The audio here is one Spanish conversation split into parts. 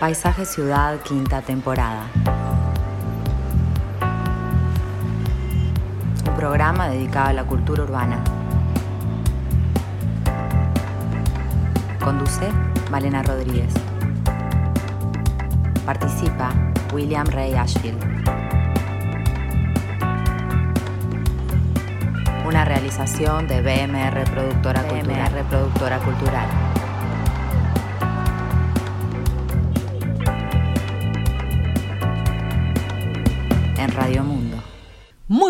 Paisaje Ciudad, quinta temporada. Un programa dedicado a la cultura urbana. Conduce Malena Rodríguez. Participa William Ray Ashfield. Una realización de BMR Productora Cultural. Productora Cultural.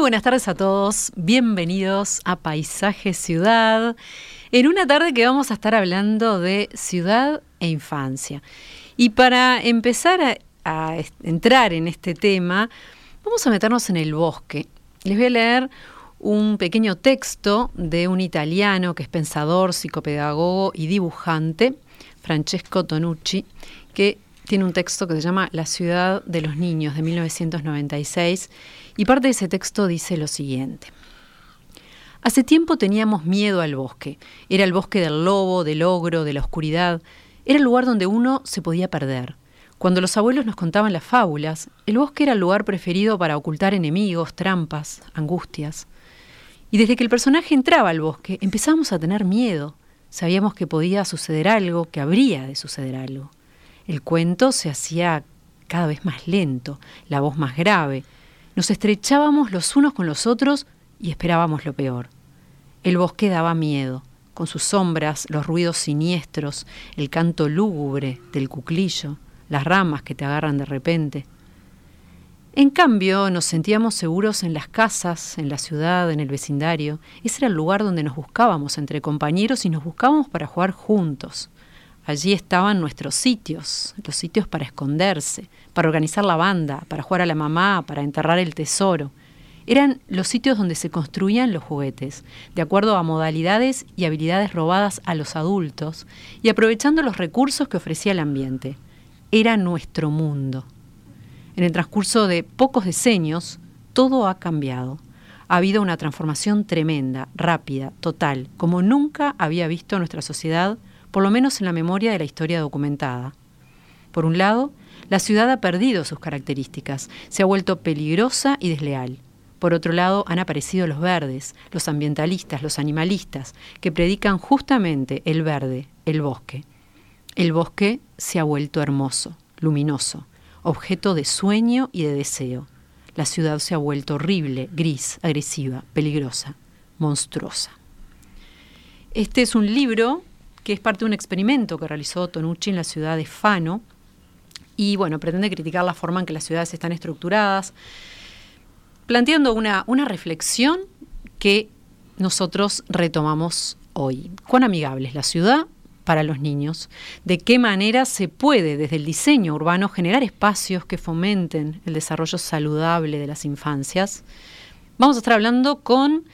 Buenas tardes a todos, bienvenidos a Paisaje Ciudad, en una tarde que vamos a estar hablando de ciudad e infancia. Y para empezar a, a entrar en este tema, vamos a meternos en el bosque. Les voy a leer un pequeño texto de un italiano que es pensador, psicopedagogo y dibujante, Francesco Tonucci, que tiene un texto que se llama La ciudad de los niños de 1996 y parte de ese texto dice lo siguiente. Hace tiempo teníamos miedo al bosque. Era el bosque del lobo, del ogro, de la oscuridad. Era el lugar donde uno se podía perder. Cuando los abuelos nos contaban las fábulas, el bosque era el lugar preferido para ocultar enemigos, trampas, angustias. Y desde que el personaje entraba al bosque, empezamos a tener miedo. Sabíamos que podía suceder algo, que habría de suceder algo. El cuento se hacía cada vez más lento, la voz más grave. Nos estrechábamos los unos con los otros y esperábamos lo peor. El bosque daba miedo, con sus sombras, los ruidos siniestros, el canto lúgubre del cuclillo, las ramas que te agarran de repente. En cambio, nos sentíamos seguros en las casas, en la ciudad, en el vecindario. Ese era el lugar donde nos buscábamos entre compañeros y nos buscábamos para jugar juntos. Allí estaban nuestros sitios, los sitios para esconderse, para organizar la banda, para jugar a la mamá, para enterrar el tesoro. Eran los sitios donde se construían los juguetes, de acuerdo a modalidades y habilidades robadas a los adultos y aprovechando los recursos que ofrecía el ambiente. Era nuestro mundo. En el transcurso de pocos decenios, todo ha cambiado. Ha habido una transformación tremenda, rápida, total, como nunca había visto nuestra sociedad, por lo menos en la memoria de la historia documentada. Por un lado, la ciudad ha perdido sus características, se ha vuelto peligrosa y desleal. Por otro lado, han aparecido los verdes, los ambientalistas, los animalistas, que predican justamente el verde, el bosque. El bosque se ha vuelto hermoso, luminoso, objeto de sueño y de deseo. La ciudad se ha vuelto horrible, gris, agresiva, peligrosa, monstruosa. Este es un libro que es parte de un experimento que realizó Tonucci en la ciudad de Fano y bueno, pretende criticar la forma en que las ciudades están estructuradas, planteando una, una reflexión que nosotros retomamos hoy. ¿Cuán amigable es la ciudad para los niños? ¿De qué manera se puede desde el diseño urbano generar espacios que fomenten el desarrollo saludable de las infancias? Vamos a estar hablando con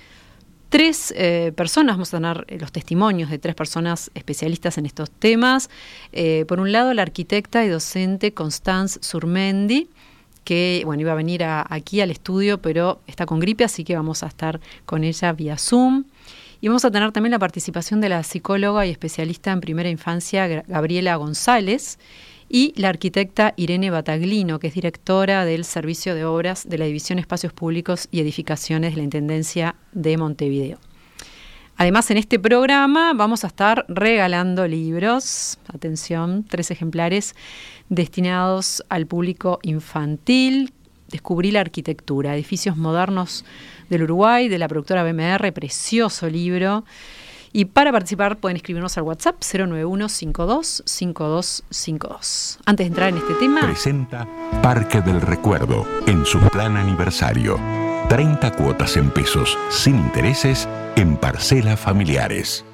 tres eh, personas, vamos a tener eh, los testimonios de tres personas especialistas en estos temas. Eh, por un lado, la arquitecta y docente Constance Surmendi, que bueno, iba a venir aquí al estudio, pero está con gripe, así que vamos a estar con ella vía Zoom. Y vamos a tener también la participación de la psicóloga y especialista en primera infancia Gabriela González y la arquitecta Irene Bataglino, que es directora del Servicio de Obras de la División Espacios Públicos y Edificaciones de la Intendencia de Montevideo. Además, en este programa vamos a estar regalando libros, atención, tres ejemplares destinados al público infantil. Descubrí la arquitectura, edificios modernos del Uruguay, de la productora BMR, precioso libro. Y para participar pueden escribirnos al WhatsApp 091-525252. Antes de entrar en este tema... Presenta Parque del Recuerdo en su plan aniversario. 30 cuotas en pesos sin intereses en parcelas familiares.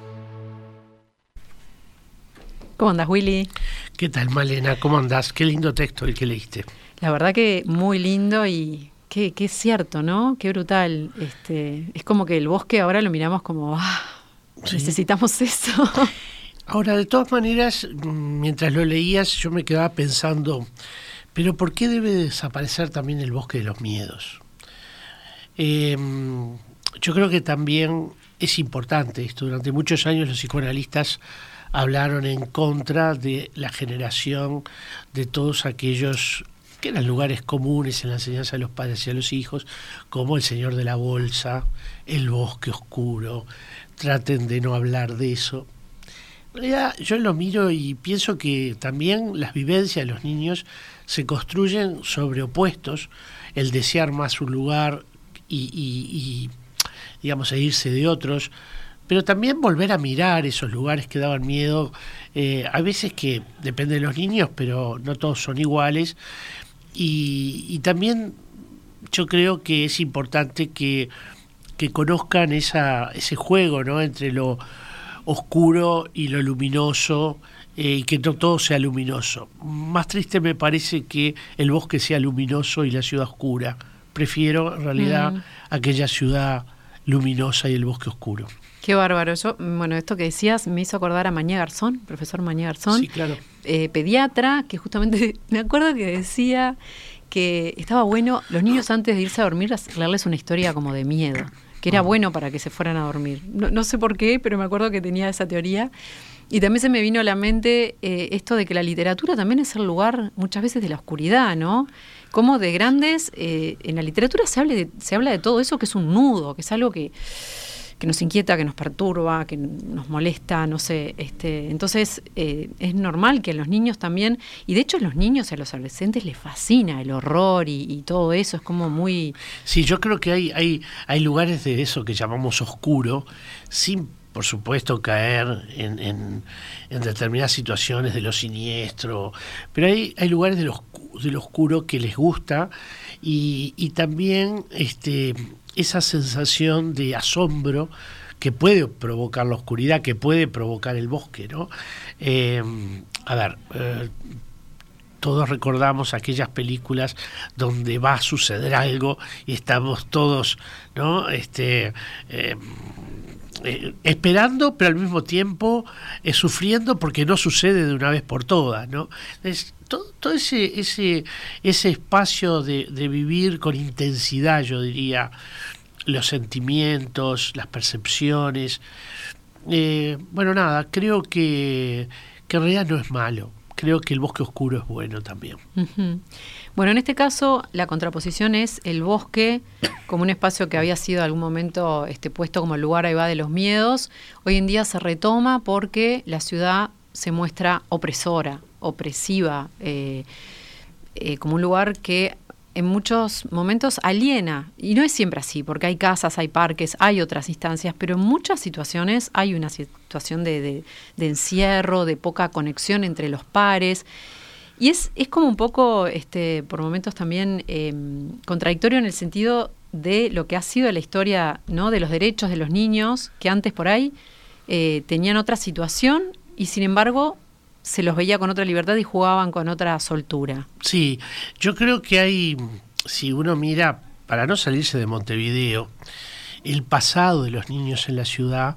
¿Cómo andas, Willy? ¿Qué tal, Malena? ¿Cómo andás? Qué lindo texto el que leíste. La verdad que muy lindo y qué, qué cierto, ¿no? Qué brutal. Este, es como que el bosque ahora lo miramos como... Ah, Necesitamos eso. Ahora, de todas maneras, mientras lo leías, yo me quedaba pensando, pero ¿por qué debe desaparecer también el bosque de los miedos? Em, yo creo que también es importante esto. Durante muchos años los psicoanalistas hablaron en contra de la generación de todos aquellos que eran lugares comunes en la enseñanza de los padres y a los hijos, como el Señor de la Bolsa, el bosque oscuro. Traten de no hablar de eso. En realidad, yo lo miro y pienso que también las vivencias de los niños se construyen sobre opuestos, el desear más un lugar y, y digamos, e irse de otros, pero también volver a mirar esos lugares que daban miedo. Eh, a veces que depende de los niños, pero no todos son iguales. Y, también yo creo que es importante que, que conozcan esa, ese juego ¿no? entre lo oscuro y lo luminoso eh, y que no todo sea luminoso. Más triste me parece que el bosque sea luminoso y la ciudad oscura. Prefiero en realidad mm. aquella ciudad luminosa y el bosque oscuro. Qué bárbaro. Yo, bueno, esto que decías me hizo acordar a Mañé Garzón, profesor Mañé Garzón, sí, claro. Eh, pediatra, que justamente me acuerdo que decía que estaba bueno los niños antes de irse a dormir leerles una historia como de miedo, que era ah. bueno para que se fueran a dormir. No, sé por qué, pero me acuerdo que tenía esa teoría. Y también se me vino a la mente eh, esto de que la literatura también es el lugar muchas veces de la oscuridad, ¿no? Como de grandes, eh, en la literatura se, hable se habla de todo eso que es un nudo, que es algo que que nos inquieta, que nos perturba, que nos molesta, no sé. Este, entonces eh, es normal que a los niños también, y de hecho a los niños a los adolescentes les fascina el horror y, todo eso, es como muy... Sí, yo creo que hay, hay, hay lugares de eso que llamamos oscuro, sin por supuesto, caer en, en, determinadas situaciones de lo siniestro, pero hay, hay lugares de lo, de lo oscuro que les gusta y, y también este, esa sensación de asombro que puede provocar la oscuridad, que puede provocar el bosque, ¿no? Eh, a ver, eh, todos recordamos aquellas películas donde va a suceder algo y estamos todos, ¿no? Este, eh, esperando, pero al mismo tiempo sufriendo porque no sucede de una vez por todas, ¿no? Es, todo, ese, ese, ese espacio de, vivir con intensidad, yo diría, los sentimientos, las percepciones. Eh, bueno, nada, creo que, que en realidad no es malo. Creo que el bosque oscuro es bueno también. Bueno, en este caso la contraposición es el bosque como un espacio que había sido en algún momento este, puesto como el lugar ahí va de los miedos. Hoy en día se retoma porque la ciudad se muestra opresora, opresiva, eh, eh, como un lugar que en muchos momentos aliena, y no es siempre así, porque hay casas, hay parques, hay otras instancias, pero en muchas situaciones hay una situación de, encierro, de poca conexión entre los pares. Y es, es como un poco, este, por momentos también, em, contradictorio en el sentido de lo que ha sido la historia ¿no? de los derechos de los niños, que antes por ahí eh, tenían otra situación y sin embargo se los veía con otra libertad y jugaban con otra soltura. Sí, yo creo que hay, si uno mira, para no salirse de Montevideo, el pasado de los niños en la ciudad,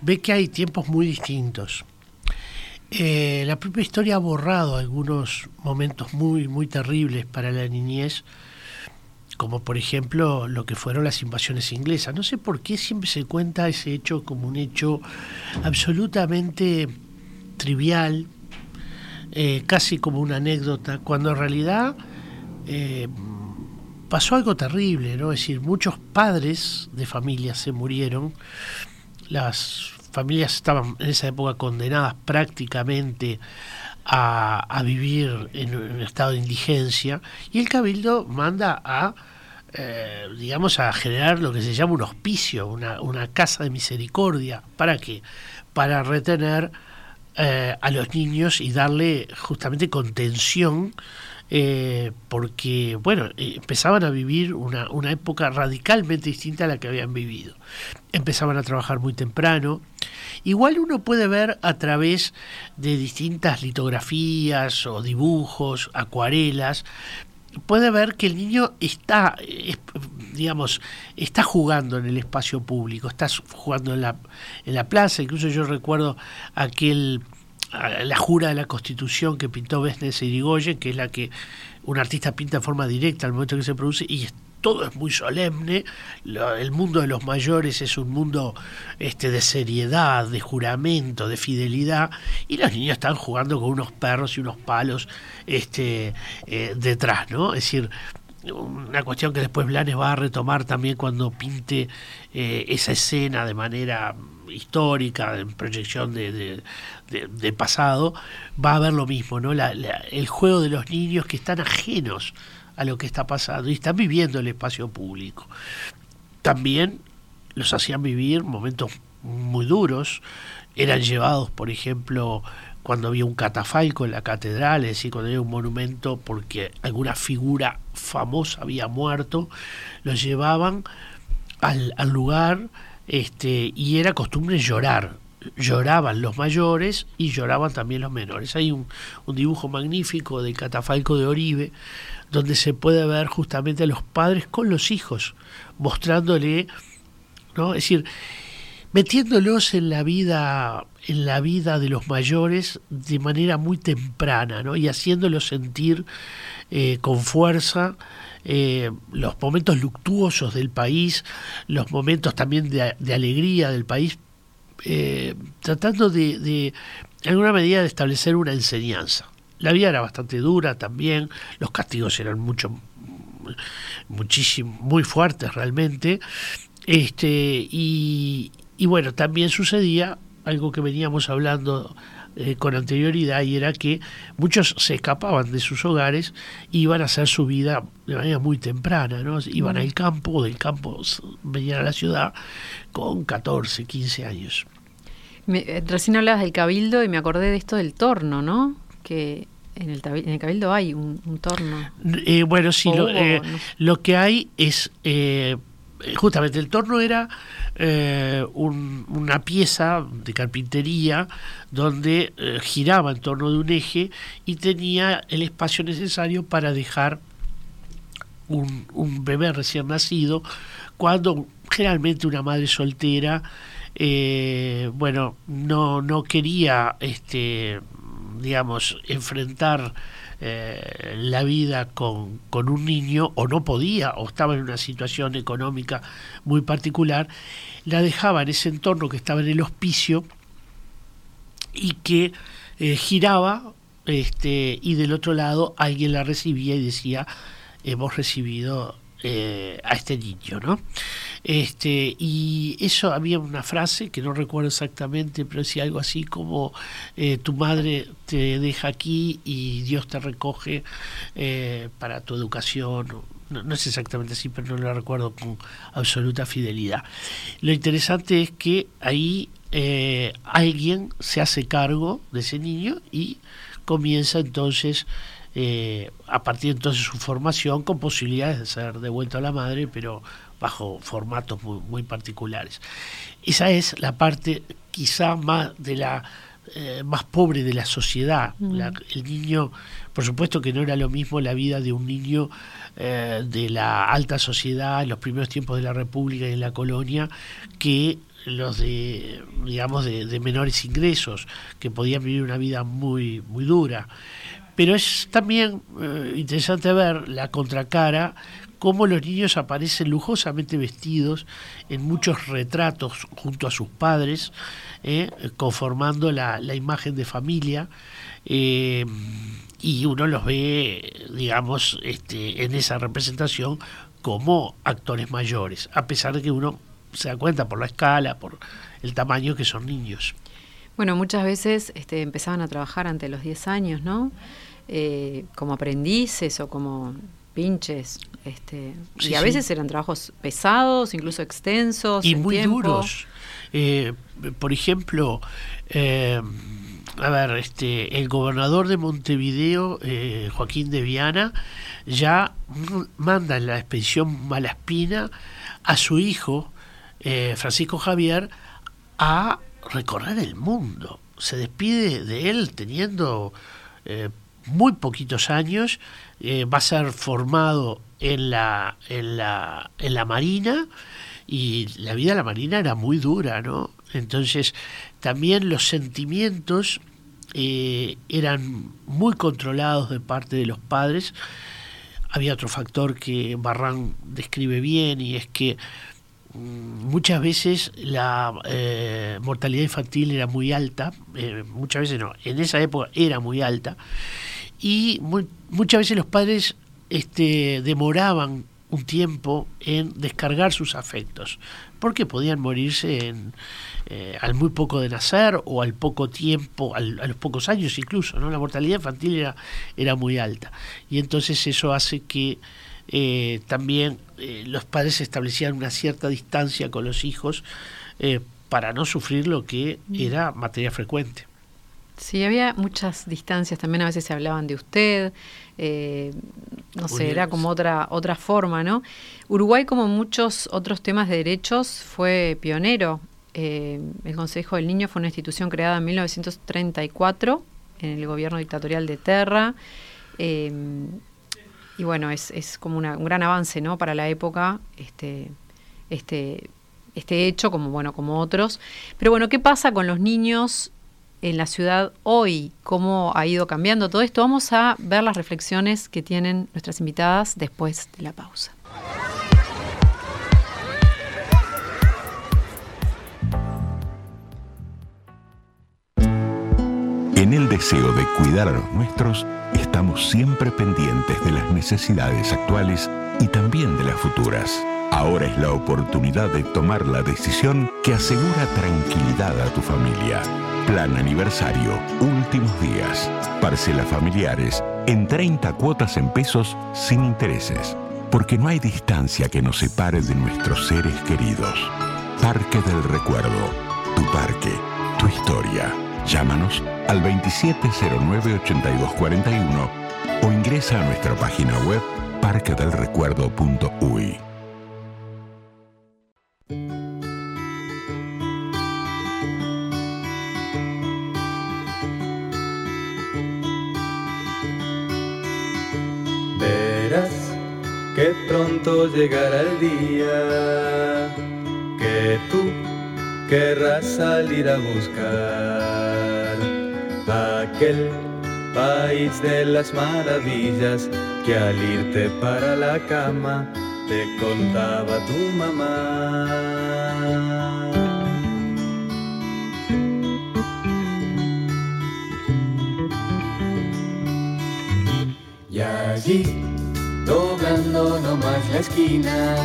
ve que hay tiempos muy distintos. Eh, la propia historia ha borrado algunos momentos muy, muy terribles para la niñez, como por ejemplo lo que fueron las invasiones inglesas. No sé por qué siempre se cuenta ese hecho como un hecho absolutamente trivial, eh, casi como una anécdota, cuando en realidad eh, pasó algo terrible, ¿no? Es decir, muchos padres de familias se murieron, las familias estaban en esa época condenadas prácticamente a, vivir en un estado de indigencia y el cabildo manda a eh, digamos a generar lo que se llama un hospicio una, una casa de misericordia. Para qué para retener eh, a los niños y darle justamente contención, eh, porque, bueno, eh, empezaban a vivir una, una época radicalmente distinta a la que habían vivido. Empezaban a trabajar muy temprano. Igual uno puede ver a través de distintas litografías o dibujos, acuarelas, puede ver que el niño está, digamos, está jugando en el espacio público, está jugando en la, en la plaza, incluso yo recuerdo aquel la jura de la Constitución que pintó Besnes Irigoyen, que es la que un artista pinta en forma directa al momento que se produce, y todo es muy solemne, el mundo de los mayores es un mundo este, de seriedad, de juramento, de fidelidad, y los niños están jugando con unos perros y unos palos este, eh, detrás, ¿no? Es decir, una cuestión que después Blanes va a retomar también cuando pinte eh, esa escena de manera histórica, en proyección de, pasado, va a haber lo mismo, ¿no? el juego de los niños que están ajenos a lo que está pasando y están viviendo el espacio público. También los hacían vivir momentos muy duros, eran llevados, por ejemplo, cuando había un catafalco en la catedral, es decir, cuando había un monumento porque alguna figura famosa había muerto, los llevaban al, al lugar este, y era costumbre llorar. Lloraban los mayores y lloraban también los menores. Hay un, un dibujo magnífico del catafalco de Oribe, donde se puede ver justamente a los padres con los hijos, mostrándole, ¿no? Es decir, metiéndolos en la vida en la vida de los mayores de manera muy temprana ¿no? y haciéndolos sentir eh, con fuerza eh, los momentos luctuosos del país, los momentos también de, alegría del país, eh, tratando de, en alguna medida, de establecer una enseñanza. La vida era bastante dura también, los castigos eran mucho, muchísimo, muy fuertes realmente, este, y, y bueno, también sucedía algo que veníamos hablando eh, con anterioridad y era que muchos se escapaban de sus hogares y iban a hacer su vida de manera muy temprana, ¿no? Iban al campo, o del campo venían a la ciudad con 14, 15 años. Eh, recién hablabas del cabildo y me acordé de esto del torno, ¿no? Que en el, en el cabildo hay un, torno. Eh, bueno, sí, lo, lo, que hay es justamente el torno era eh, una pieza de carpintería donde eh, giraba en torno de un eje y tenía el espacio necesario para dejar un, un bebé recién nacido cuando generalmente una madre soltera bueno no no quería este digamos enfrentar eh, la vida con, con, un niño o no podía o estaba en una situación económica muy particular, la dejaba en ese entorno que estaba en el hospicio y que eh, giraba este, y del otro lado alguien la recibía y decía, hemos recibido eh, a este niño, ¿no? Este, y eso había una frase que no recuerdo exactamente, pero decía algo así como eh, tu madre te deja aquí y Dios te recoge eh, para tu educación. No, es exactamente así, pero no lo recuerdo con absoluta fidelidad. Lo interesante es que ahí eh, alguien se hace cargo de ese niño y comienza entonces a partir entonces su formación con posibilidades de ser devuelto a la madre, pero bajo formatos muy, muy particulares. Esa es la parte quizá más de la eh, más pobre de la sociedad. Mm. el niño, por supuesto que no era lo mismo la vida de un niño eh, de la alta sociedad en los primeros tiempos de la República y en la colonia que los de digamos de, menores ingresos que podían vivir una vida muy muy dura pero es también eh, interesante ver la contracara cómo los niños aparecen lujosamente vestidos en muchos retratos junto a sus padres, eh, conformando la, imagen de familia. Eh, y uno los ve, digamos, este, en esa representación como actores mayores, a pesar de que uno se da cuenta por la escala, por el tamaño que son niños. Bueno, muchas veces este, empezaban a trabajar ante los 10 años, ¿no? Eh, como aprendices o como pinches. Este, y a veces eran trabajos pesados, incluso extensos. Y muy duros. Eh, por ejemplo, eh, a ver, este, el gobernador de Montevideo, eh, Joaquín de Viana, ya manda en la expedición Malaspina a su hijo, Francisco Javier, a recorrer el mundo. Se despide de él teniendo muy poquitos años eh, va a ser formado en la, en, la, en la Marina y la vida de la Marina era muy dura, ¿no? Entonces también los sentimientos eh, eran muy controlados de parte de los padres había otro factor que Barran describe bien y es que muchas veces la eh, mortalidad infantil era muy alta, eh, muchas veces no, en esa época era muy alta, y muchas veces los padres este, demoraban un tiempo en descargar sus afectos, porque podían morirse eh, al muy poco de nacer o al poco tiempo, a los pocos años incluso, ¿no? La mortalidad infantil era, era muy alta. Y entonces eso hace que eh, también eh, los padres establecían una cierta distancia con los hijos para no sufrir lo que mm. era materia frecuente. Sí, había muchas distancias, también a veces se hablaban de usted, no sé, era como otra, otra forma, ¿no? Uruguay, como muchos otros temas de derechos, fue pionero eh, el Consejo del Niño fue una institución creada en 1934 en el gobierno dictatorial de Terra. Eh, y bueno, es, es como un gran avance ¿no? para la época este, este, este hecho, como, bueno, como otros. Pero bueno, ¿qué pasa con los niños en la ciudad hoy? ¿Cómo ha ido cambiando todo esto? Vamos a ver las reflexiones que tienen nuestras invitadas después de la pausa. En el deseo de cuidar a los nuestros, estamos siempre pendientes de las necesidades actuales y también de las futuras. Ahora es la oportunidad de tomar la decisión que asegura tranquilidad a tu familia. Plan aniversario, últimos días. Parcelas familiares en 30 cuotas en pesos sin intereses. Porque no hay distancia que nos separe de nuestros seres queridos. Parque del Recuerdo. Tu parque. Tu historia. Llámanos al 2709-8241 o ingresa a nuestra página web parquedelrecuerdo.uy. Verás que pronto llegará el día que tú querrás salir a buscar aquel país de las maravillas que al irte para la cama te contaba tu mamá. Y allí, doblando nomás la esquina,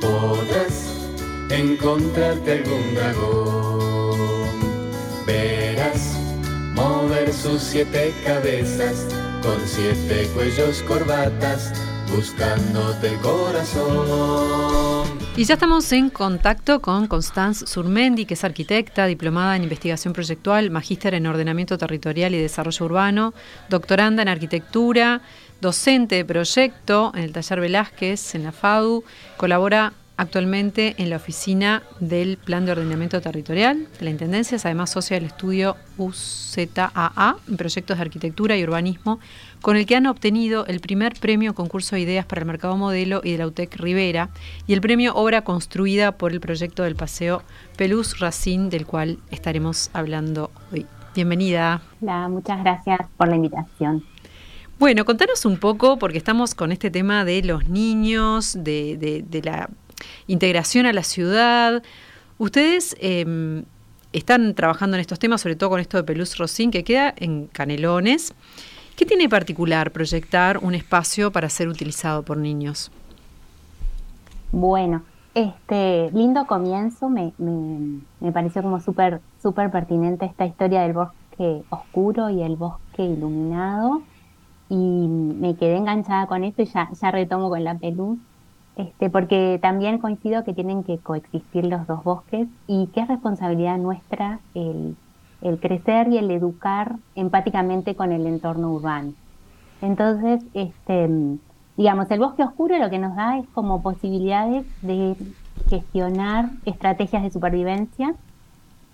podrás encontrarte algún dragón. Sus siete cabezas con siete cuellos corbatas buscándote el corazón. Y ya estamos en contacto con Constance Surmendi, que es arquitecta, diplomada en investigación proyectual, magíster en ordenamiento territorial y desarrollo urbano, doctoranda en arquitectura, docente de proyecto en el taller Velázquez en la FADU, colabora actualmente en la oficina del Plan de Ordenamiento Territorial de la Intendencia, es además socia del estudio UZAA en proyectos de arquitectura y urbanismo, con el que han obtenido el primer premio concurso de ideas para el mercado modelo y de la UTEC Rivera y el premio obra construida por el proyecto del paseo Pelús Racine, del cual estaremos hablando hoy. Bienvenida. Hola, muchas gracias por la invitación. Bueno, contanos un poco, porque estamos con este tema de los niños, de, de la integración a la ciudad. Ustedes em, están trabajando en estos temas, sobre todo con esto de Pelús Rosín, que queda en Canelones. ¿Qué tiene particular proyectar un espacio para ser utilizado por niños? Bueno, este lindo comienzo, me, me, pareció como súper súper pertinente esta historia del bosque oscuro y el bosque iluminado y me quedé enganchada con esto y ya, ya retomo con la peluz este, porque también coincido que tienen que coexistir los dos bosques y que es responsabilidad nuestra el, crecer y el educar empáticamente con el entorno urbano. Entonces, este, digamos, el bosque oscuro lo que nos da es como posibilidades de gestionar estrategias de supervivencia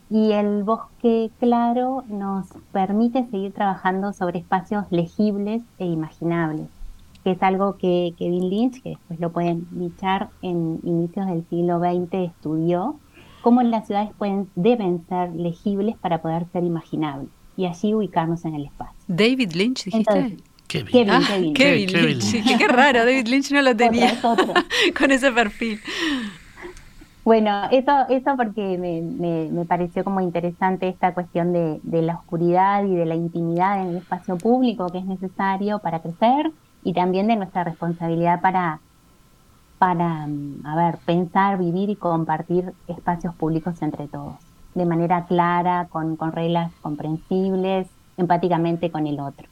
y el bosque claro nos permite seguir trabajando sobre espacios legibles e imaginables que es algo que Kevin Lynch, que después lo pueden bichar en inicios del siglo XX, estudió, cómo las ciudades pueden, deben ser legibles para poder ser imaginables y allí ubicarnos en el espacio. David Lynch, dijiste. Kevin, Ah, Kevin. Kevin Kevin Lynch. Lynch. Qué raro, David Lynch no lo tenía otro. con ese perfil. Bueno, eso, eso porque me, me- me pareció como interesante esta cuestión de, de la oscuridad y de la intimidad en el espacio público que es necesario para crecer y también de nuestra responsabilidad para, para, mm, a ver, pensar, vivir y compartir espacios públicos entre todos, de manera clara, con, con reglas comprensibles, empáticamente con el otro.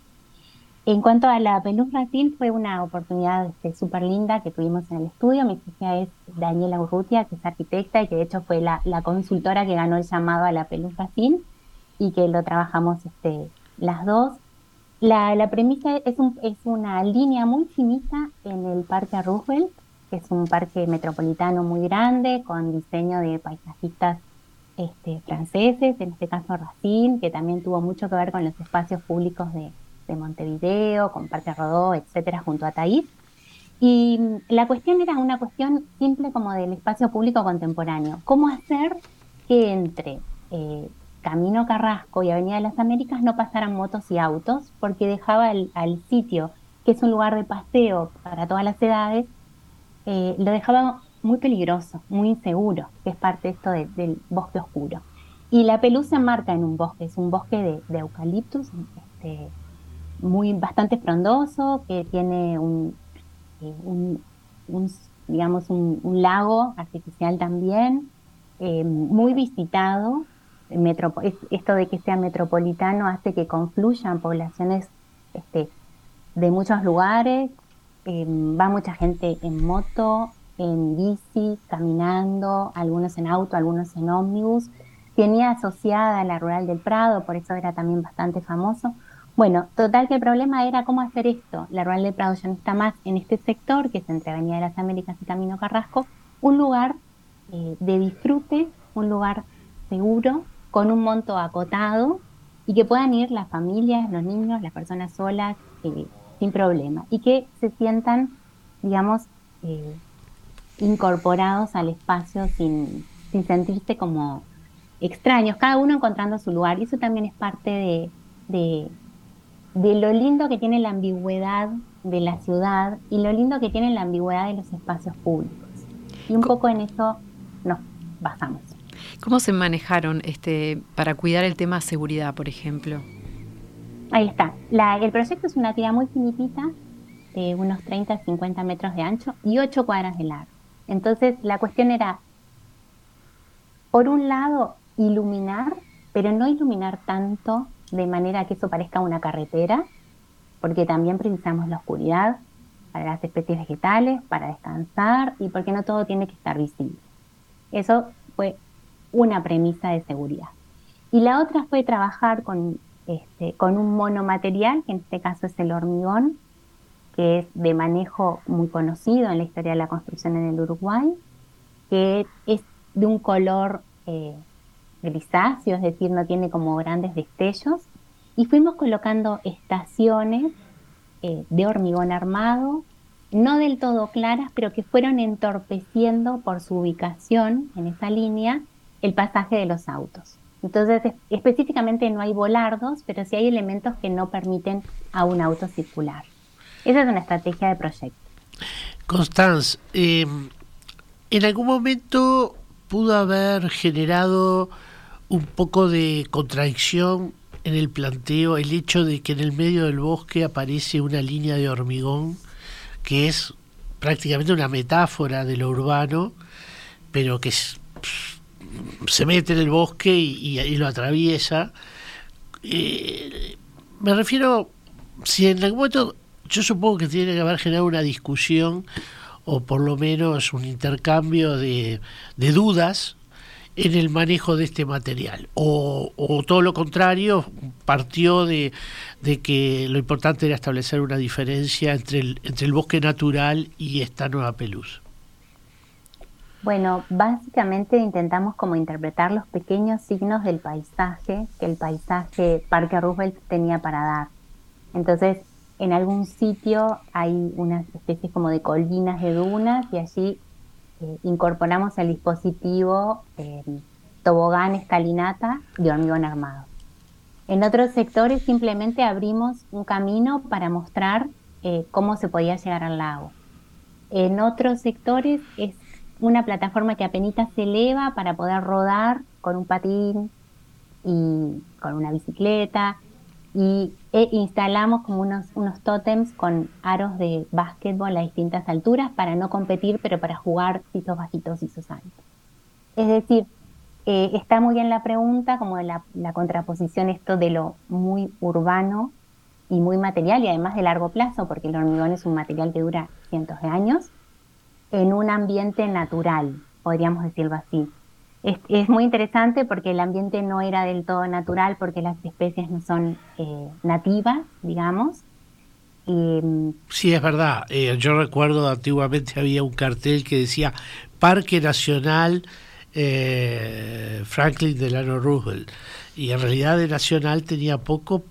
En cuanto a la Peluz Brasil, fue una oportunidad este, súper linda que tuvimos en el estudio. Mi socia es Daniela Urrutia, que es arquitecta y que de hecho fue la, la consultora que ganó el llamado a la Peluz Brasil y que lo trabajamos este, las dos. La, premisa es, un- es una línea muy finita en el Parque Roosevelt, que es un parque metropolitano muy grande con diseño de paisajistas este, franceses, en este caso Racine, que también tuvo mucho que ver con los espacios públicos de, de Montevideo, con Parque Rodó, etcétera, junto a Taís. Y mm, la cuestión era una cuestión simple como del espacio público contemporáneo. ¿Cómo hacer que entre eh, Camino Carrasco y Avenida de las Américas no pasaran motos y autos? Porque dejaba al, al sitio, que es un lugar de paseo para todas las edades, eh, lo dejaba muy peligroso, muy inseguro, que es parte de esto de- del bosque oscuro. Y la Pelú se en un bosque, es un bosque de, eucaliptus, este, muy bastante frondoso, que tiene un, eh, digamos, un lago artificial también, eh, muy visitado. Esto de que sea metropolitano hace que confluyan poblaciones este, de muchos lugares. eh, va mucha gente en moto, en bici, caminando, algunos en auto, algunos en ómnibus. Tenía asociada la Rural del Prado, por eso era también bastante famoso. Bueno, total que el problema era cómo hacer esto. La Rural del Prado ya no está más en este sector, que es entre Avenida de las Américas y Camino Carrasco, un lugar eh, de disfrute, un lugar seguro, con un monto acotado y que puedan ir las familias, los niños, las personas solas, eh, sin problema, y que se sientan, digamos, eh, incorporados al espacio sin, sin sentirse como extraños, cada uno encontrando su lugar. Y eso también es parte de, de, de lo lindo que tiene la ambigüedad de la ciudad y lo lindo que tiene la ambigüedad de los espacios públicos. Y un Co- poco en eso nos basamos. ¿Cómo se manejaron este para cuidar el tema seguridad, por ejemplo? Ahí está. El proyecto es una tira muy finitita, de unos 30 50 metros de ancho y 8 cuadras de largo. Entonces, la cuestión era, por un lado, iluminar, pero no iluminar tanto de manera que eso parezca una carretera, porque también precisamos la oscuridad para las especies vegetales, para descansar y porque no todo tiene que estar visible. Eso fue una premisa de seguridad. Y la otra fue trabajar con, este, con un monomaterial, que en este caso es el hormigón, que es de manejo muy conocido en la historia de la construcción en el Uruguay, que es de un color eh, grisáceo, es decir, no tiene como grandes destellos, y fuimos colocando estaciones eh, de hormigón armado, no del todo claras, pero que fueron entorpeciendo por su ubicación en esa línea el pasaje de los autos. Entonces, es- específicamente no hay volardos, pero sí hay elementos que no permiten a un auto circular. Esa es una estrategia de proyecto. Constance, eh, en algún momento pudo haber generado un poco de contradicción en el planteo el hecho de que en el medio del bosque aparece una línea de hormigón que es prácticamente una metáfora de lo urbano, pero que es- se mete en el bosque y, lo atraviesa. Eh, me refiero, si en algún momento, yo supongo que tiene que haber generado una discusión o por lo menos un intercambio de, dudas en el manejo de este material. O, todo lo contrario, partió de, de que lo importante era establecer una diferencia entre el, entre el bosque natural y esta nueva peluz. Bueno, básicamente intentamos como interpretar los pequeños signos del paisaje que el paisaje Parque Roosevelt tenía para dar. Entonces, en algún sitio hay unas especies como de colinas de dunas y allí eh, incorporamos el dispositivo eh, tobogán escalinata de hormigón armado. En otros sectores simplemente abrimos un camino para mostrar eh, cómo se podía llegar al lago. En otros sectores es una plataforma que apenas se eleva para poder rodar con un patín y con una bicicleta y e instalamos como unos, unos tótems con aros de básquetbol a distintas alturas para no competir, pero para jugar si sos bajito, si sos alto. Es decir, eh, está muy bien la pregunta, como la, la contraposición esto de lo muy urbano y muy material y además de largo plazo, porque el hormigón es un material que dura cientos de años, en un ambiente natural, podríamos decirlo así. Es, muy interesante porque el ambiente no era del todo natural, porque las especies no son eh, nativas, digamos. Y, sí, es verdad. Eh, yo recuerdo antiguamente había un cartel que decía Parque Nacional eh, Franklin Delano Roosevelt. Y en realidad de nacional tenía poco,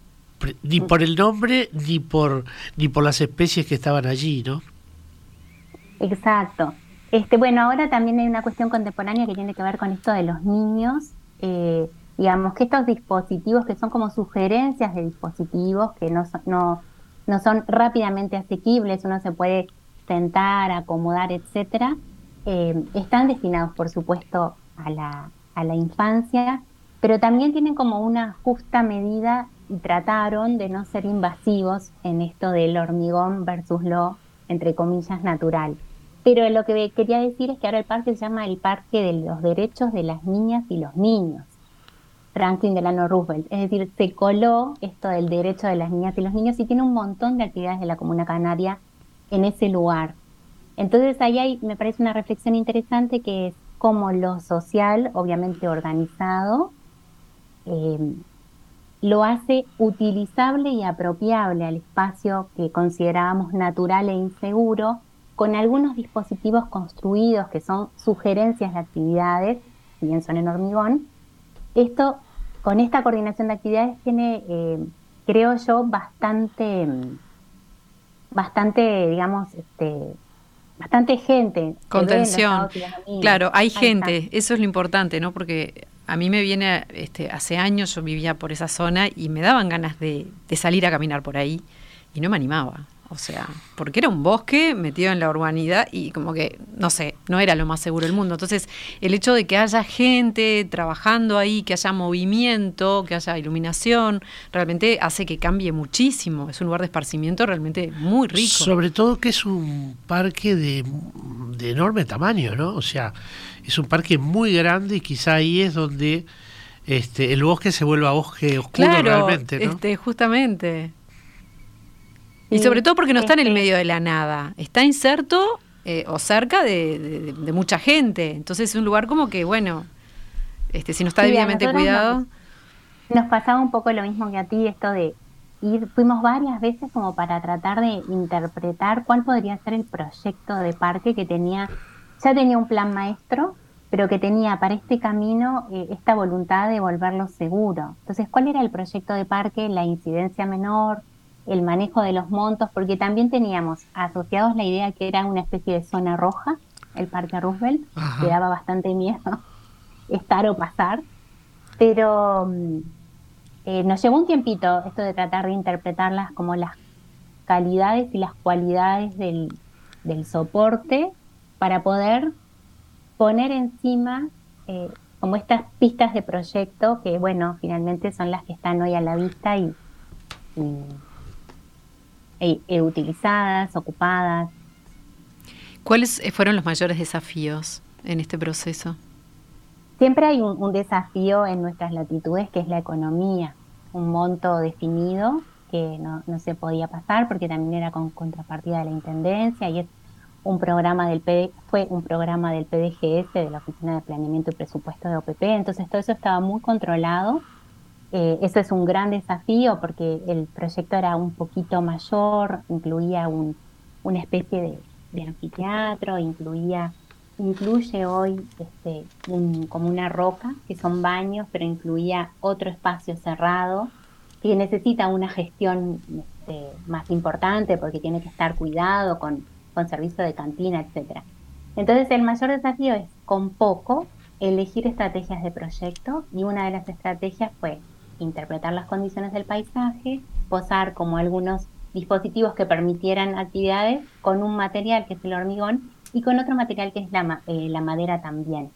ni por el nombre ni por, ni por las especies que estaban allí, ¿no? Exacto. Este, bueno, ahora también hay una cuestión contemporánea que tiene que ver con esto de los niños. Eh, digamos que estos dispositivos que son como sugerencias de dispositivos que no, no, no son rápidamente asequibles, uno se puede sentar, acomodar, etcétera, eh, están destinados, por supuesto, a la, a la infancia, pero también tienen como una justa medida y trataron de no ser invasivos en esto del hormigón versus lo, entre comillas, natural. Pero lo que quería decir es que ahora el parque se llama el Parque de los Derechos de las Niñas y los Niños. Franklin Delano Roosevelt. Es decir, se coló esto del derecho de las niñas y los niños y tiene un montón de actividades de la Comuna Canaria en ese lugar. Entonces ahí hay, me parece una reflexión interesante que es cómo lo social, obviamente organizado, eh, lo hace utilizable y apropiable al espacio que considerábamos natural e inseguro con algunos dispositivos construidos que son sugerencias de actividades, si bien son en hormigón. Esto, con esta coordinación de actividades, tiene, eh, creo yo, bastante, bastante, digamos, este, bastante gente. Contención. Claro, hay gente, eso es lo importante, ¿no? Porque a mí me viene, este, hace años yo vivía por esa zona y me daban ganas de, de salir a caminar por ahí y no me animaba. O sea, porque era un bosque metido en la urbanidad y como que, no sé, no era lo más seguro del mundo. Entonces, el hecho de que haya gente trabajando ahí, que haya movimiento, que haya iluminación, realmente hace que cambie muchísimo. Es un lugar de esparcimiento realmente muy rico. Sobre todo que es un parque de, enorme tamaño, ¿no? O sea, es un parque muy grande y quizá ahí es donde este, el bosque se vuelva bosque oscuro realmente, ¿no? Este, justamente. Y sobre todo porque no está en el medio de la nada, está inserto eh, o cerca de, mucha gente. Entonces es un lugar como que, bueno, este, si no está debidamente cuidado. Nos, pasaba un poco lo mismo que a ti, esto de ir, fuimos varias veces como para tratar de interpretar cuál podría ser el proyecto de parque que tenía, ya tenía un plan maestro, pero que tenía para este camino eh, esta voluntad de volverlo seguro. Entonces, ¿cuál era el proyecto de parque? La incidencia menor, el manejo de los montos, porque también teníamos asociados la idea que era una especie de zona roja, el Parque Roosevelt, que daba bastante miedo estar o pasar, pero mm, eh, nos llevó un tiempito esto de tratar de interpretarlas como las calidades y las cualidades del, del soporte para poder poner encima eh, como estas pistas de proyecto que, bueno, finalmente son las que están hoy a la vista y e, e utilizadas, ocupadas. ¿Cuáles eh, fueron los mayores desafíos en este proceso? Siempre hay un, desafío en nuestras latitudes que es la economía, un monto definido que no, se podía pasar porque también era con contrapartida de la intendencia y es un programa del fue un programa del PDGS de la Oficina de Planeamiento y Presupuesto de OPP, entonces todo eso estaba muy controlado eh, eso es un gran desafío porque el proyecto era un poquito mayor, incluía una especie de, anfiteatro, incluía, incluye hoy este, como una roca, que son baños, pero incluía otro espacio cerrado que necesita una gestión este, más importante porque tiene que estar cuidado con, con servicio de cantina, etcétera. Entonces el mayor desafío es con poco elegir estrategias de proyecto y una de las estrategias fue interpretar las condiciones del paisaje, posar como algunos dispositivos que permitieran actividades con un material que es el hormigón y con otro material que es la, eh, la madera también.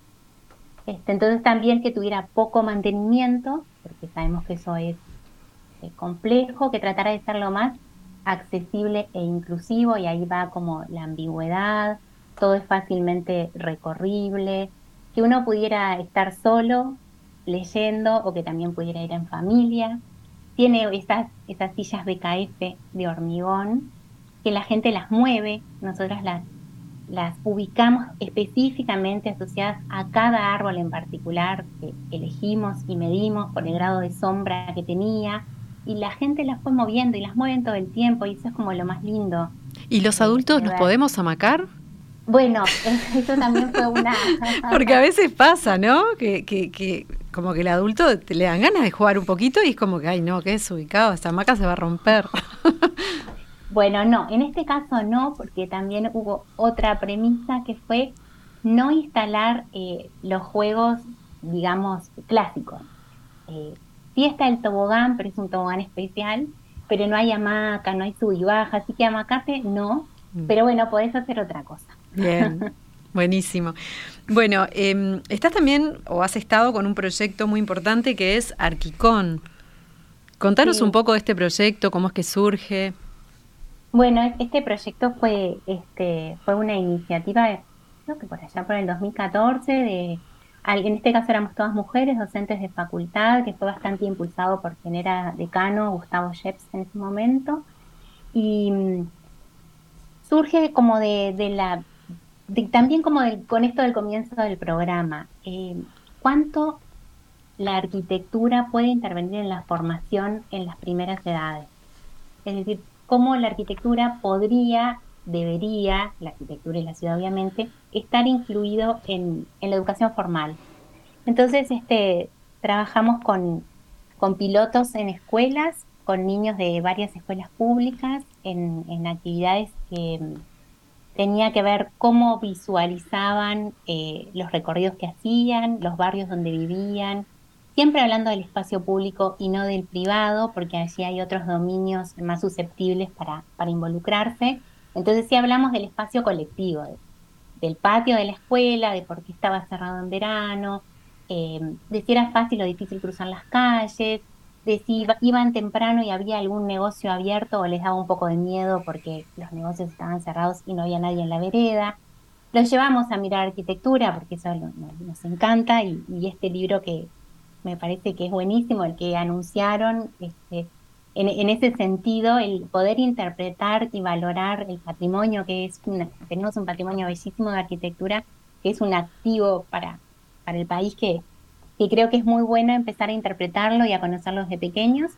Este, entonces también que tuviera poco mantenimiento, porque sabemos que eso es eh, complejo, que tratara de ser lo más accesible e inclusivo y ahí va como la ambigüedad, todo es fácilmente recorrible, que uno pudiera estar solo leyendo o que también pudiera ir en familia. Tiene esas, esas sillas BKF de hormigón que la gente las mueve, nosotros las, las ubicamos específicamente asociadas a cada árbol en particular que elegimos y medimos por el grado de sombra que tenía y la gente las fue moviendo y las mueven todo el tiempo y eso es como lo más lindo. ¿Y los adultos nos podemos amacar? Bueno, eso también fue una... Porque a veces pasa, ¿no? Que, que, que como que el adulto le dan ganas de jugar un poquito y es como que, ay, no, que es ubicado, esta hamaca se va a romper. Bueno, no, en este caso no, porque también hubo otra premisa que fue no instalar eh, los juegos, digamos, clásicos. Eh, sí está el tobogán, pero es un tobogán especial, pero no hay hamaca, no hay sub y baja, así que amacate no, mm. pero bueno, podés hacer otra cosa. Bien. Buenísimo. Bueno, em, estás también o has estado con un proyecto muy importante que es Arquicón. Contanos un poco de este proyecto, cómo es que surge. Bueno, este proyecto fue, este, fue una iniciativa, creo que por allá por el 2014, de, en este caso éramos todas mujeres, docentes de facultad, que fue bastante impulsado por quien era decano, Gustavo Sheps en ese momento. Y mm, surge como de, de la también como con esto del comienzo del programa, eh, ¿cuánto la arquitectura puede intervenir en la formación en las primeras edades? Es decir, cómo la arquitectura podría, debería, la arquitectura y la ciudad obviamente, estar incluido en, la educación formal. Entonces, este, trabajamos con, con pilotos en escuelas, con niños de varias escuelas públicas, en, en actividades que tenía que ver cómo visualizaban eh, los recorridos que hacían, los barrios donde vivían, siempre hablando del espacio público y no del privado, porque allí hay otros dominios más susceptibles para, involucrarse. Entonces sí hablamos del espacio colectivo, del patio de la escuela, de por qué estaba cerrado en verano, eh, de si era fácil o difícil cruzar las calles, de si iban temprano y había algún negocio abierto o les daba un poco de miedo porque los negocios estaban cerrados y no había nadie en la vereda. Los llevamos a mirar arquitectura porque eso nos, encanta y, este libro que me parece que es buenísimo, el que anunciaron, este, en, ese sentido, el poder interpretar y valorar el patrimonio, que es tenemos un patrimonio bellísimo de arquitectura, que es un activo para, para el país que, y creo que es muy bueno empezar a interpretarlo y a conocerlo desde pequeños.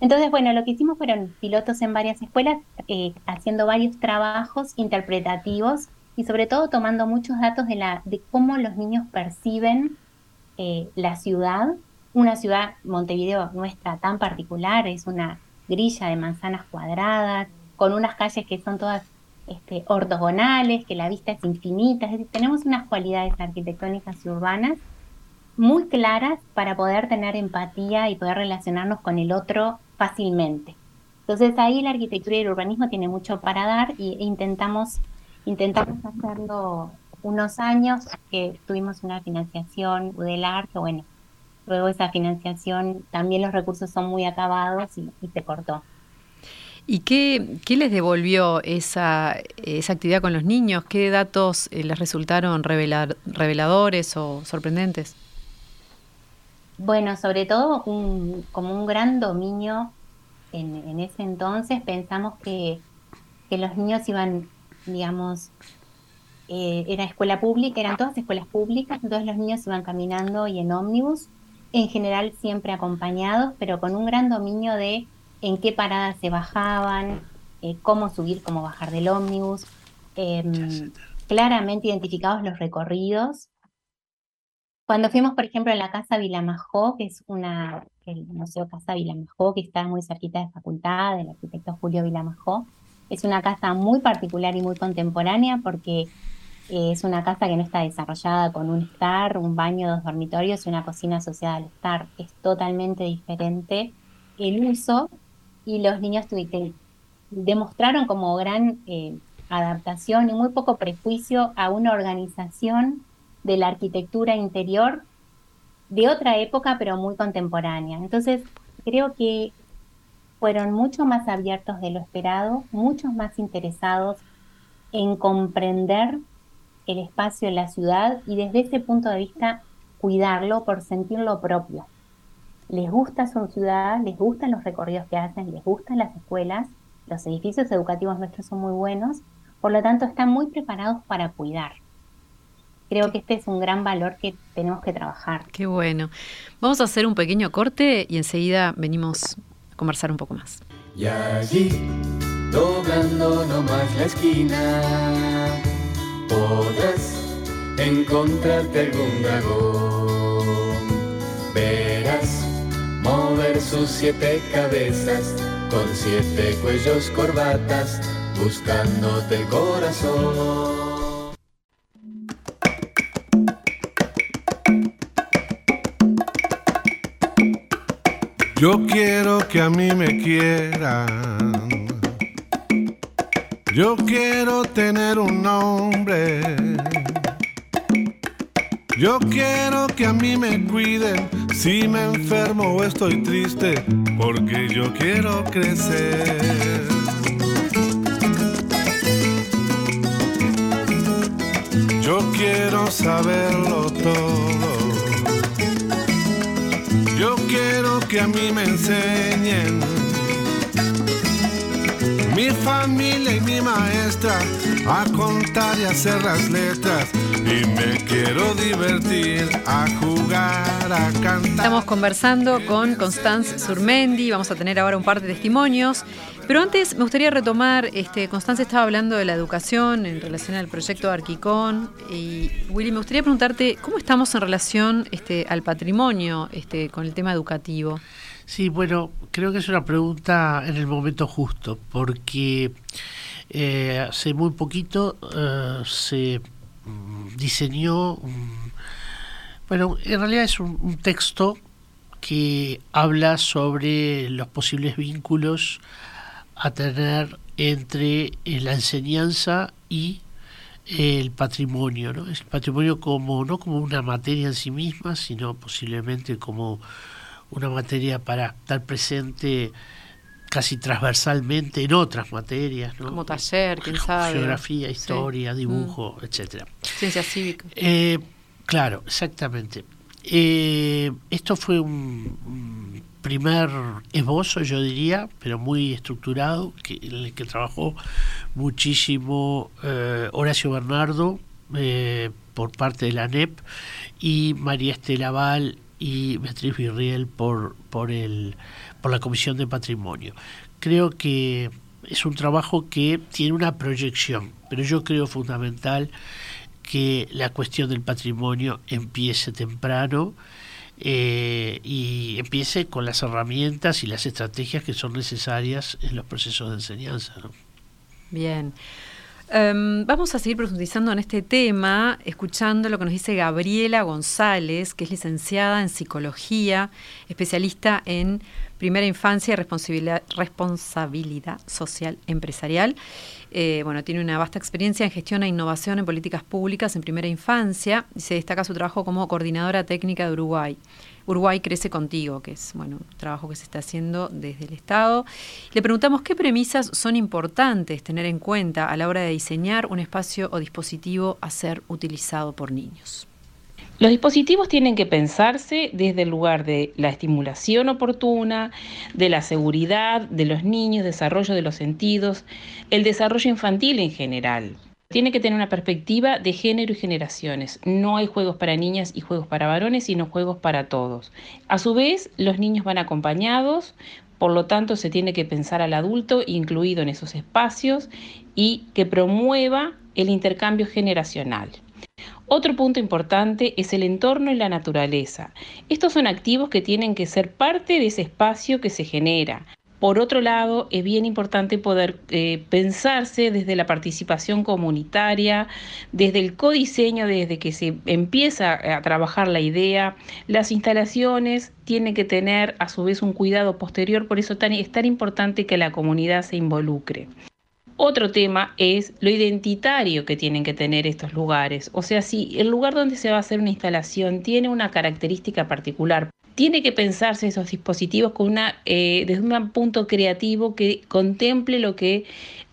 Entonces, bueno, lo que hicimos fueron pilotos en varias escuelas, eh, haciendo varios trabajos interpretativos y sobre todo tomando muchos datos de, la, de cómo los niños perciben eh, la ciudad. Una ciudad, Montevideo, nuestra tan particular, es una grilla de manzanas cuadradas, con unas calles que son todas este, ortogonales, que la vista es infinita, es decir, tenemos unas cualidades arquitectónicas y urbanas muy claras para poder tener empatía y poder relacionarnos con el otro fácilmente. Entonces ahí la arquitectura y el urbanismo tiene mucho para dar e intentamos, intentamos hacerlo unos años que tuvimos una financiación UDELAR, que bueno, luego esa financiación también los recursos son muy acabados y, se cortó. ¿Y qué, qué, les devolvió esa, esa actividad con los niños? ¿Qué datos eh, les resultaron reveladores o sorprendentes? Bueno, sobre todo un, como un gran dominio en, ese entonces, pensamos que, los niños iban, digamos, eh, era escuela pública, eran todas escuelas públicas, entonces los niños iban caminando y en ómnibus, en general siempre acompañados, pero con un gran dominio de en qué paradas se bajaban, eh, cómo subir, cómo bajar del ómnibus, em, claramente identificados los recorridos cuando fuimos, por ejemplo, a la Casa Vilamajó, que es una, el Museo Casa Vilamajó, que está muy cerquita de facultad, del arquitecto Julio Vilamajó, es una casa muy particular y muy contemporánea porque Eh, es una casa que no está desarrollada con un estar, un baño, dos dormitorios y una cocina asociada al estar. Es totalmente diferente el uso y los niños demostraron como gran eh, adaptación y muy poco prejuicio a una organización de la arquitectura interior de otra época, pero muy contemporánea. Entonces, creo que fueron mucho más abiertos de lo esperado, muchos más interesados en comprender el espacio la ciudad y desde ese punto de vista cuidarlo por sentirlo propio. Les gusta su ciudad, les gustan los recorridos que hacen, les gustan las escuelas, los edificios educativos nuestros son muy buenos, por lo tanto están muy preparados para cuidar. Creo que este es un gran valor que tenemos que trabajar. Qué bueno. Vamos a hacer un pequeño corte y enseguida venimos a conversar un poco más. Y allí, doblando nomás la esquina, podrás encontrarte algún dragón. Verás mover sus siete cabezas con siete cuellos corbatas, buscándote el corazón. Yo quiero que a mí me quieran. Yo quiero tener un nombre. Yo quiero que a mí me cuiden si me enfermo o estoy triste, porque yo quiero crecer. Yo quiero saberlo todo. Que a mí me enseñen. Mi familia y mi maestra a contar y hacer las letras. Y me quiero divertir a jugar, a cantar. Estamos conversando con Constance Surmendi. Vamos a tener ahora un par de testimonios. Pero antes me gustaría retomar, este, Constance estaba hablando de la educación en relación al proyecto Arquicón y Willy, me gustaría preguntarte cómo estamos en relación este, al patrimonio este, con el tema educativo. Sí, bueno, creo que es una pregunta en el momento justo, porque eh, hace muy poquito eh, se mm, diseñó, bueno, en realidad es un texto que habla sobre los posibles vínculos a tener entre eh, la enseñanza y el patrimonio, ¿no? El patrimonio como no como una materia en sí misma, sino posiblemente como una materia para estar presente casi transversalmente en otras materias, ¿no? Como taller, quién sabe. Geografía, historia, dibujo, mm. etcétera. Ciencia cívica. Eh, claro, exactamente. Eh, esto fue un primer esbozo, yo diría, pero muy estructurado, que, en el que trabajó muchísimo eh, Horacio Bernardo eh, por parte de la NEP y María Estela Val y Beatriz Virriel por, por, el, por la Comisión de Patrimonio. Creo que es un trabajo que tiene una proyección, pero yo creo fundamental que la cuestión del patrimonio empiece temprano eh, y empiece con las herramientas y las estrategias que son necesarias en los procesos de enseñanza. Bien. Em, vamos a seguir profundizando en este tema, escuchando lo que nos dice Gabriela González, que es licenciada en psicología, especialista en primera infancia y responsabilidad, social empresarial. Eh, bueno, tiene una vasta experiencia en gestión e innovación en políticas públicas en primera infancia y se destaca su trabajo como coordinadora técnica de Uruguay. Uruguay crece contigo, que es bueno, un trabajo que se está haciendo desde el Estado. Le preguntamos qué premisas son importantes tener en cuenta a la hora de diseñar un espacio o dispositivo a ser utilizado por niños. Los dispositivos tienen que pensarse desde el lugar de la estimulación oportuna, de la seguridad de los niños, desarrollo de los sentidos, el desarrollo infantil en general. Tiene que tener una perspectiva de género y generaciones. No hay juegos para niñas y juegos para varones, sino juegos para todos. A su vez, los niños van acompañados, por lo tanto se tiene que pensar al adulto incluido en esos espacios y que promueva el intercambio generacional. Otro punto importante es el entorno y la naturaleza. Estos son activos que tienen que ser parte de ese espacio que se genera. Por otro lado, es bien importante poder eh, pensarse desde la participación comunitaria, desde el codiseño, desde que se empieza a trabajar la idea. Las instalaciones tienen que tener a su vez un cuidado posterior, por eso es tan importante que la comunidad se involucre. Otro tema es lo identitario que tienen que tener estos lugares. O sea, si el lugar donde se va a hacer una instalación tiene una característica particular, tiene que pensarse esos dispositivos eh, desde un punto creativo que contemple lo que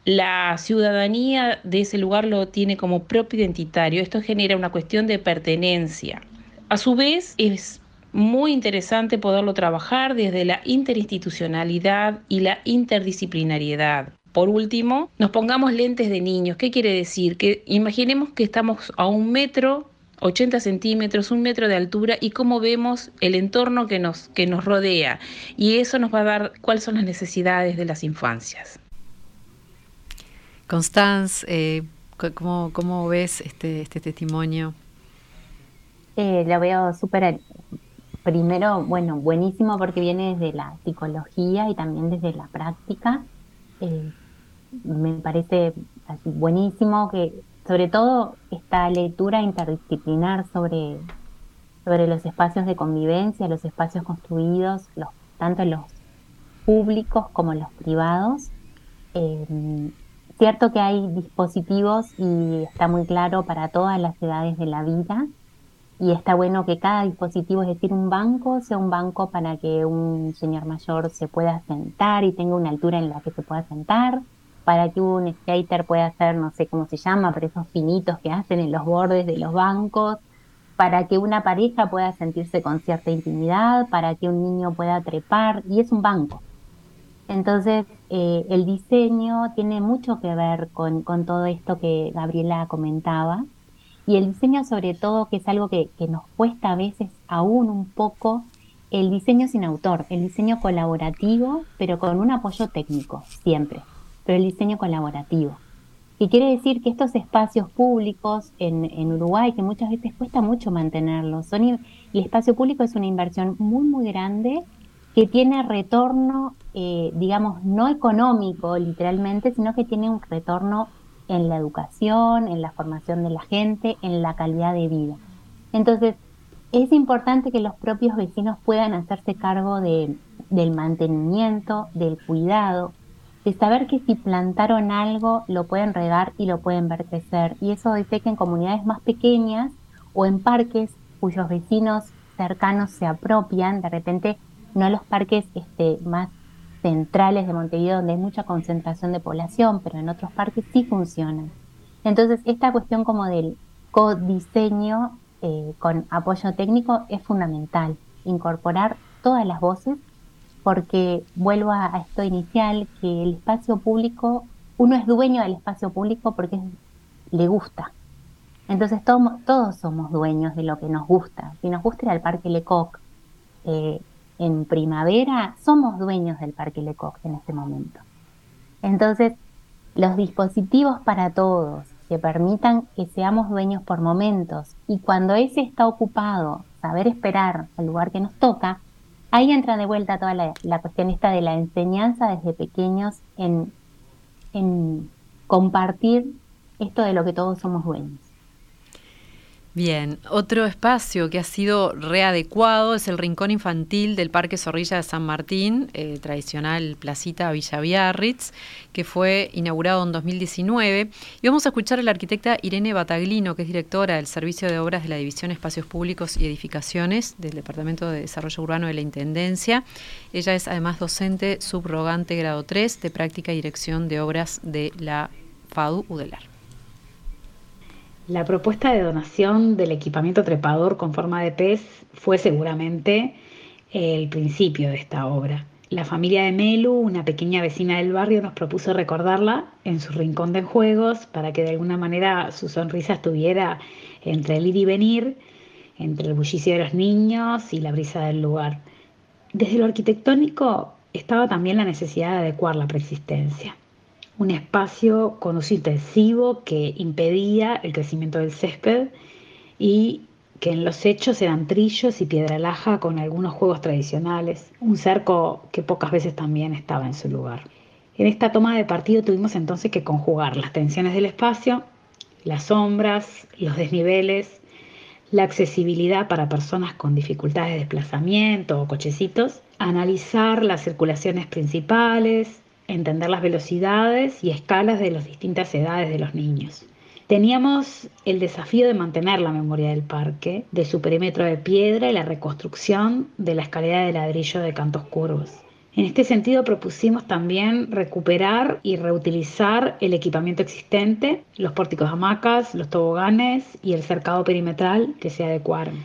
la ciudadanía de ese lugar lo tiene como propio identitario. Esto genera una cuestión de pertenencia. A su vez, es muy interesante poderlo trabajar desde la interinstitucionalidad y la interdisciplinariedad. Por último, nos pongamos lentes de niños. ¿Qué quiere decir? Que imaginemos que estamos a un metro 80 centímetros, un metro de altura y cómo vemos el entorno que nos, que nos rodea. Y eso nos va a dar cuáles son las necesidades de las infancias. Constance, eh, ¿cómo, ves este, este testimonio? Eh, lo veo súper, primero, bueno, buenísimo porque viene desde la psicología y también desde la práctica. Eh, me parece buenísimo que sobre todo esta lectura interdisciplinar sobre, sobre los espacios de convivencia, los espacios construidos, tanto los públicos como los privados. Eh, cierto que hay dispositivos y está muy claro para todas las edades de la vida y está bueno que cada dispositivo, es decir, un banco, sea un banco para que un señor mayor se pueda sentar y tenga una altura en la que se pueda sentar, para que un skater pueda hacer, no sé cómo se llama, pero esos finitos que hacen en los bordes de los bancos, para que una pareja pueda sentirse con cierta intimidad, para que un niño pueda trepar, y es un banco. Entonces, eh, el diseño tiene mucho que ver con, todo esto que Gabriela comentaba, y el diseño sobre todo, que es algo que, que nos cuesta a veces aún un poco, el diseño sin autor, el diseño colaborativo, pero con un apoyo técnico, siempre pero el diseño colaborativo. Y quiere decir que estos espacios públicos en, Uruguay, que muchas veces cuesta mucho mantenerlos, son, el espacio público es una inversión muy, muy grande que tiene retorno, eh, digamos, no económico literalmente, sino que tiene un retorno en la educación, en la formación de la gente, en la calidad de vida. Entonces, es importante que los propios vecinos puedan hacerse cargo de, del mantenimiento, del cuidado, de saber que si plantaron algo lo pueden regar y lo pueden ver crecer. Y eso dice que en comunidades más pequeñas o en parques cuyos vecinos cercanos se apropian, de repente no los parques este, más centrales de Montevideo donde hay mucha concentración de población, pero en otros parques sí funcionan. Entonces, esta cuestión como del codiseño eh, con apoyo técnico es fundamental, incorporar todas las voces porque vuelvo a, esto inicial, que el espacio público, uno es dueño del espacio público porque le gusta. Entonces todos somos dueños de lo que nos gusta. Si nos gusta ir al Parque Lecoq eh, en primavera, somos dueños del Parque Lecoq en este momento. Entonces, los dispositivos para todos que permitan que seamos dueños por momentos y cuando ese está ocupado, saber esperar al lugar que nos toca, Ahí entra de vuelta toda la, cuestión esta de la enseñanza desde pequeños en, en compartir esto de lo que todos somos dueños. Bien, otro espacio que ha sido readecuado es el Rincón Infantil del Parque Zorrilla de San Martín, eh, tradicional placita Villa Biarritz, que fue inaugurado en 2019. Y vamos a escuchar a la arquitecta Irene Bataglino, que es directora del Servicio de Obras de la División Espacios Públicos y Edificaciones del Departamento de Desarrollo Urbano de la Intendencia. Ella es además docente subrogante grado 3 de práctica y dirección de obras de la FADU UDELAR. La propuesta de donación del equipamiento trepador con forma de pez fue seguramente el principio de esta obra. La familia de Melu, una pequeña vecina del barrio, nos propuso recordarla en su rincón de juegos para que de alguna manera su sonrisa estuviera entre el ir y venir, entre el bullicio de los niños y la brisa del lugar. Desde lo arquitectónico estaba también la necesidad de adecuar la preexistencia un espacio con uso intensivo que impedía el crecimiento del césped y que en los hechos eran trillos y piedra laja con algunos juegos tradicionales, un cerco que pocas veces también estaba en su lugar. En esta toma de partido tuvimos entonces que conjugar las tensiones del espacio, las sombras, los desniveles, la accesibilidad para personas con dificultades de desplazamiento o cochecitos, analizar las circulaciones principales, entender las velocidades y escalas de las distintas edades de los niños. Teníamos el desafío de mantener la memoria del parque, de su perímetro de piedra y la reconstrucción de la escalera de ladrillo de cantos curvos. En este sentido propusimos también recuperar y reutilizar el equipamiento existente, los pórticos hamacas, los toboganes y el cercado perimetral que se adecuaron.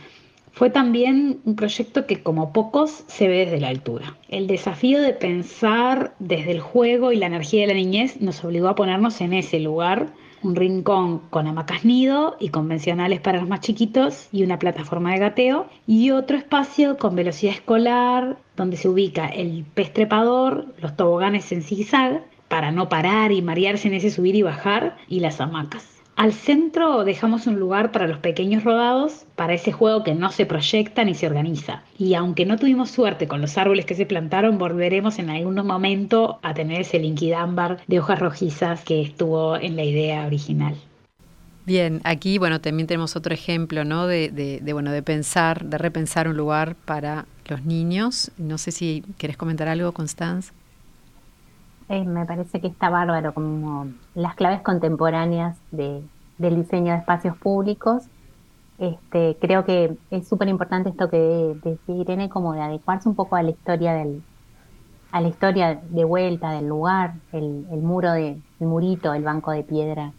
Fue también un proyecto que como pocos se ve desde la altura. El desafío de pensar desde el juego y la energía de la niñez nos obligó a ponernos en ese lugar un rincón con hamacas nido y convencionales para los más chiquitos y una plataforma de gateo y otro espacio con velocidad escolar donde se ubica el pez trepador, los toboganes en zigzag para no parar y marearse en ese subir y bajar y las hamacas. Al centro dejamos un lugar para los pequeños rodados, para ese juego que no se proyecta ni se organiza. Y aunque no tuvimos suerte con los árboles que se plantaron, volveremos en algún momento a tener ese linquidámbar de hojas rojizas que estuvo en la idea original. Bien, aquí bueno también tenemos otro ejemplo, ¿no? De, de, bueno de pensar, de repensar un lugar para los niños. No sé si quieres comentar algo, Constance. Eh, me parece que está bárbaro como las claves contemporáneas de, del diseño de espacios públicos. Este, creo que es súper importante esto que decía Irene, como de adecuarse un poco a la historia del, a la historia de vuelta del lugar, el, el muro de, el murito, el banco de piedra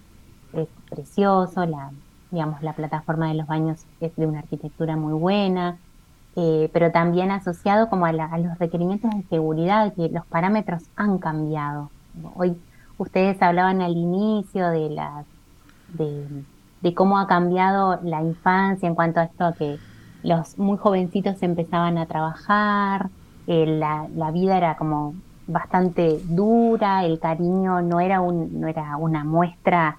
es precioso, la, digamos, la plataforma de los baños es de una arquitectura muy buena, eh, pero también asociado como a, los requerimientos de seguridad, que los parámetros han cambiado. Hoy ustedes hablaban al inicio de, la, de, cómo ha cambiado la infancia en cuanto a esto que los muy jovencitos empezaban a trabajar, eh, la, la, vida era como bastante dura, el cariño no era, un, no era una muestra,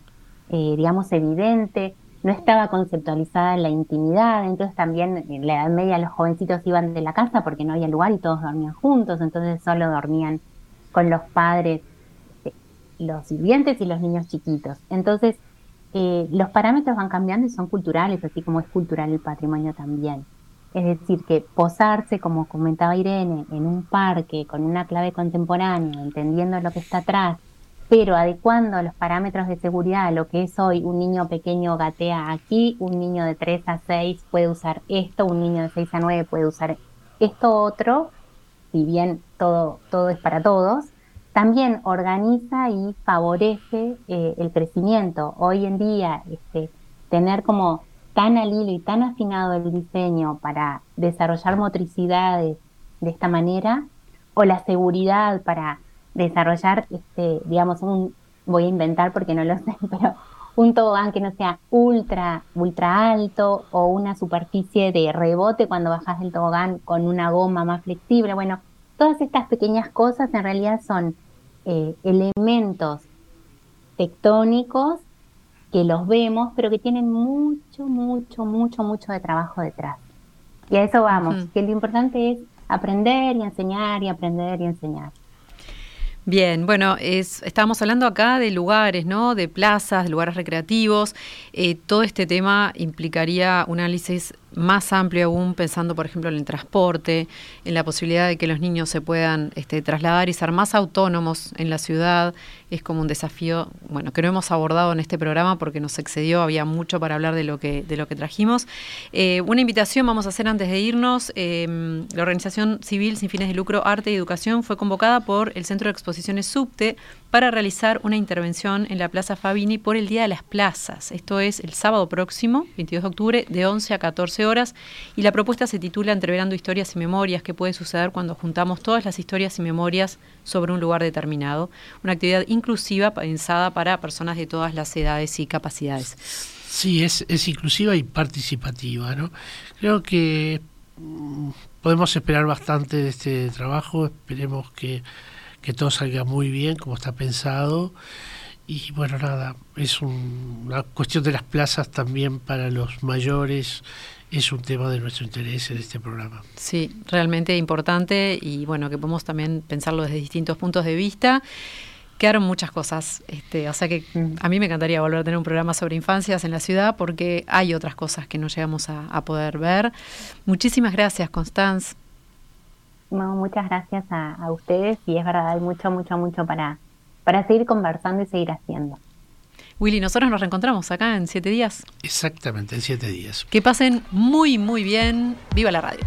eh, digamos, evidente no estaba conceptualizada la intimidad, entonces también en la Edad Media los jovencitos iban de la casa porque no había lugar y todos dormían juntos, entonces solo dormían con los padres, eh, los sirvientes y los niños chiquitos. Entonces, eh, los parámetros van cambiando y son culturales, así como es cultural el patrimonio también. Es decir, que posarse, como comentaba Irene, en un parque con una clave contemporánea, entendiendo lo que está atrás, pero adecuando los parámetros de seguridad a lo que es hoy un niño pequeño gatea aquí, un niño de 3 a 6 puede usar esto, un niño de 6 a 9 puede usar esto otro, si bien todo, todo es para todos, también organiza y favorece eh, el crecimiento. Hoy en día, este, tener como tan al hilo y tan afinado el diseño para desarrollar motricidades de esta manera, o la seguridad para desarrollar, este, digamos, un, voy a inventar porque no lo sé, pero un tobogán que no sea ultra, ultra alto o una superficie de rebote cuando bajas del tobogán con una goma más flexible. Bueno, todas estas pequeñas cosas en realidad son eh, elementos tectónicos que los vemos, pero que tienen mucho, mucho, mucho, mucho de trabajo detrás. Y a eso vamos, que lo importante es aprender y enseñar y aprender y enseñar. Bien, bueno, es, estábamos hablando acá de lugares, ¿no? De plazas, de lugares recreativos. Eh, todo este tema implicaría un análisis más amplio aún, pensando, por ejemplo, en el transporte, en la posibilidad de que los niños se puedan este, trasladar y ser más autónomos en la ciudad. Es como un desafío, bueno, que no hemos abordado en este programa porque nos excedió, había mucho para hablar de lo que, de lo que trajimos. Eh, una invitación vamos a hacer antes de irnos. Em, la organización civil sin fines de lucro Arte y Educación fue convocada por el Centro de Exposiciones Subte para realizar una intervención en la Plaza Fabini por el Día de las Plazas. Esto es el sábado próximo, 22 de octubre, de 11 a 14 horas. Y la propuesta se titula Entreverando historias y memorias, que puede suceder cuando juntamos todas las historias y memorias sobre un lugar determinado. Una actividad inclusiva pensada para personas de todas las edades y capacidades. Sí, es, es inclusiva y participativa. ¿no? Creo que mm, podemos esperar bastante de este trabajo. Esperemos que que todo salga muy bien como está pensado Y bueno, nada, es una cuestión de las plazas también para los mayores, es un tema de nuestro interés en este programa. Sí, realmente importante y bueno, que podemos también pensarlo desde distintos puntos de vista. Quedaron muchas cosas, este, o sea que a mí me encantaría volver a tener un programa sobre infancias en la ciudad porque hay otras cosas que no llegamos a, poder ver. Muchísimas gracias, Constanz. Muchas gracias a, a, ustedes y es verdad, hay mucho, mucho, mucho para, para seguir conversando y seguir haciendo. Willy, nosotros nos reencontramos acá en siete días. Exactamente, en siete días. Que pasen muy, muy bien. Viva la radio.